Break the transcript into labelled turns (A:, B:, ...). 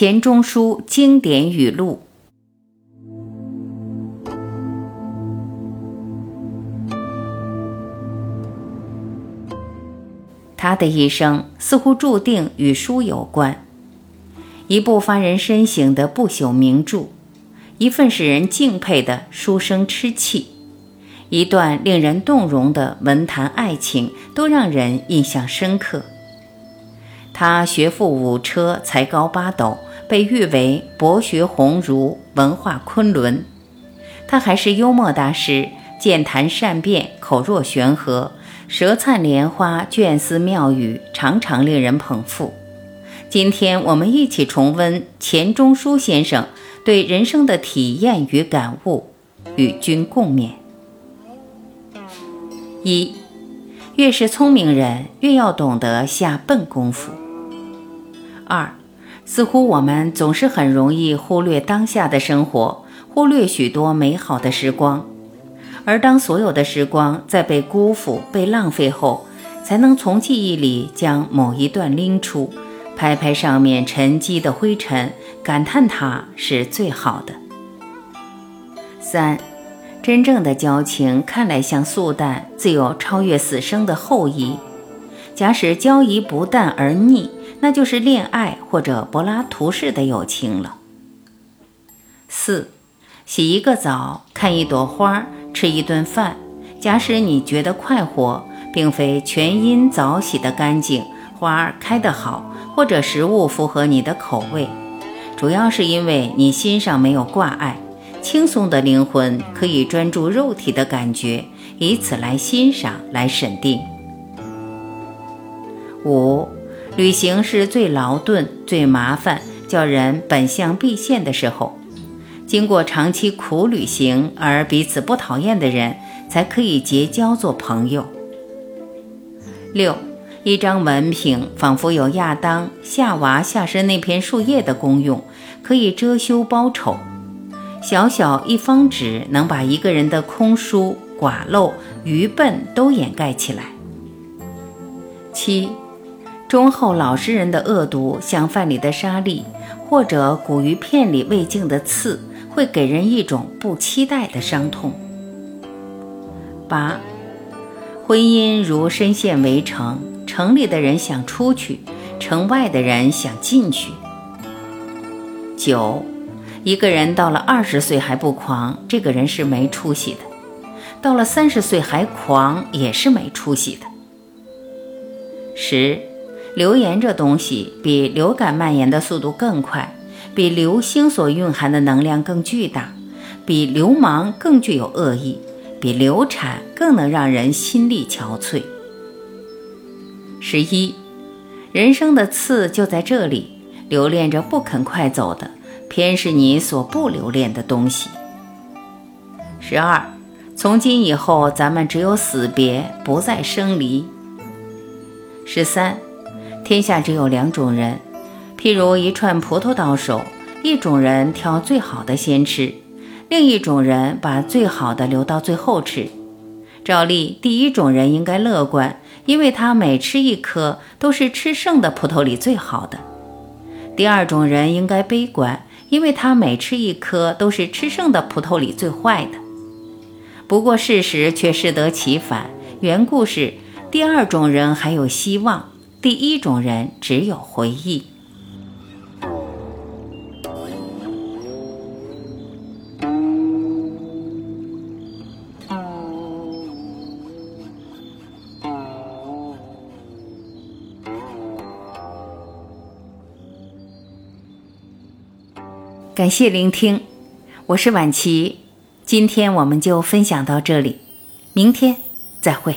A: 钱钟书经典语录。他的一生似乎注定与书有关，一部发人深省的不朽名著，一份使人敬佩的书生痴气，一段令人动容的文坛爱情，都让人印象深刻。他学富五车，才高八斗，被誉为博学鸿儒，文化昆仑。他还是幽默大师，健谈善辩，口若悬河。舌灿莲花，卷丝妙语，常常令人捧腹。今天我们一起重温钱钟书先生对人生的体验与感悟，与君共勉。一，越是聪明人，越要懂得下笨功夫。二，似乎我们总是很容易忽略当下的生活，忽略许多美好的时光。而当所有的时光在被辜负、被浪费后，才能从记忆里将某一段拎出，拍拍上面沉积的灰尘，感叹它是最好的。三，真正的交情看来像素淡，自有超越死生的厚谊。假使交谊不淡而腻，那就是恋爱或者柏拉图式的友情了。四，洗一个澡，看一朵花。吃一顿饭，假使你觉得快活，并非全因澡洗得干净、花开得好，或者食物符合你的口味，主要是因为你心上没有挂碍，轻松的灵魂可以专注肉体的感觉，以此来欣赏、来审定。五，旅行是最劳顿、最麻烦，叫人本相毕现的时候。经过长期苦旅行而彼此不讨厌的人，才可以结交做朋友。六，一张文凭仿佛有亚当、夏娃下身那片树叶的功用，可以遮羞包丑。小小一方纸能把一个人的空疏、寡陋、愚笨都掩盖起来。七，忠厚老实人的恶毒，像饭里的沙粒，或者骨鱼片里未净的刺。会给人一种不期待的伤痛。八，婚姻如深陷围城，城里的人想出去，城外的人想进去。九，一个人到了二十岁还不狂，这个人是没出息的；到了三十岁还狂，也是没出息的。十，流言这东西比流感蔓延的速度更快。比流星所蕴含的能量更巨大，比流氓更具有恶意，比流产更能让人心力憔悴。十一，人生的刺就在这里，留恋着不肯快走的，偏是你所不留恋的东西。十二，从今以后，咱们只有死别，不再生离。十三，天下只有两种人。譬如一串葡萄到手，一种人挑最好的先吃，另一种人把最好的留到最后吃。照例，第一种人应该乐观，因为他每吃一颗都是吃剩的葡萄里最好的；第二种人应该悲观，因为他每吃一颗都是吃剩的葡萄里最坏的。不过事实却适得其反，缘故是第二种人还有希望，第一种人只有回忆。感谢聆听，我是婉琪，今天我们就分享到这里，明天再会。